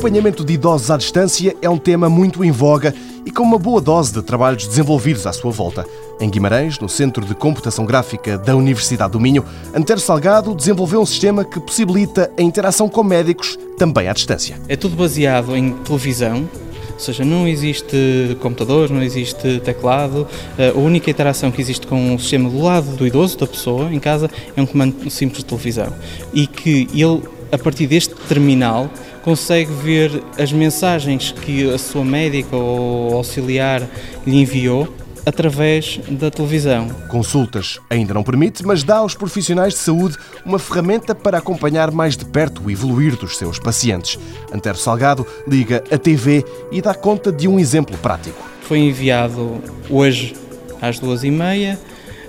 acompanhamento de idosos à distância é um tema muito em voga e com uma boa dose de trabalhos desenvolvidos à sua volta. Em Guimarães, no Centro de Computação Gráfica da Universidade do Minho, Antero Salgado desenvolveu um sistema que possibilita a interação com médicos também à distância. É tudo baseado em televisão, ou seja, não existe computador, não existe teclado. Eh, a única interação que existe com o sistema do lado do idoso, da pessoa, em casa, é um comando simples de televisão. E que ele, a partir deste terminal, consegue ver as mensagens que a sua médica ou auxiliar lhe enviou através da televisão. Consultas ainda não permite, mas dá aos profissionais de saúde uma ferramenta para acompanhar mais de perto o evoluir dos seus pacientes. Antero Salgado liga a TV e dá conta de um exemplo prático. Foi enviado hoje às duas e meia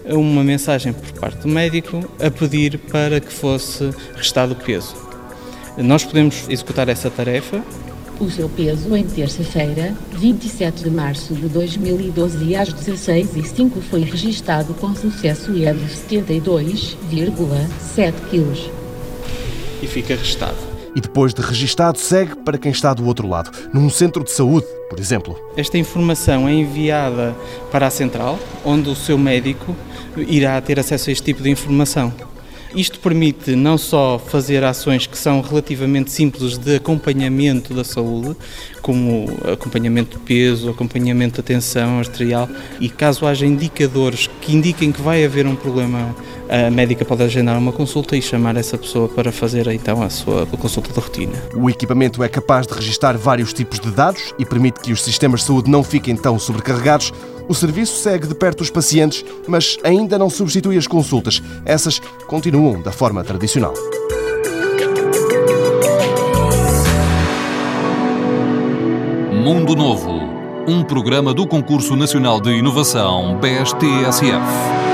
uma mensagem por parte do médico a pedir para que fosse restado o peso. Nós podemos executar essa tarefa o seu peso em terça-feira, 27 de março de 2012 às 16h05 foi registado com sucesso e é de 72,7 kg. E fica registado. E depois de registado, segue para quem está do outro lado, num centro de saúde, por exemplo. Esta informação é enviada para a central, onde o seu médico irá ter acesso a este tipo de informação. Isto permite não só fazer ações que são relativamente simples de acompanhamento da saúde, como acompanhamento de peso, acompanhamento de tensão arterial, e caso haja indicadores que indiquem que vai haver um problema, a médica pode agendar uma consulta e chamar essa pessoa para fazer então a sua consulta de rotina. O equipamento é capaz de registar vários tipos de dados e permite que os sistemas de saúde não fiquem tão sobrecarregados o serviço segue de perto os pacientes, mas ainda não substitui as consultas. Essas continuam da forma tradicional. Mundo Novo, um programa do Concurso Nacional de Inovação BSTSF.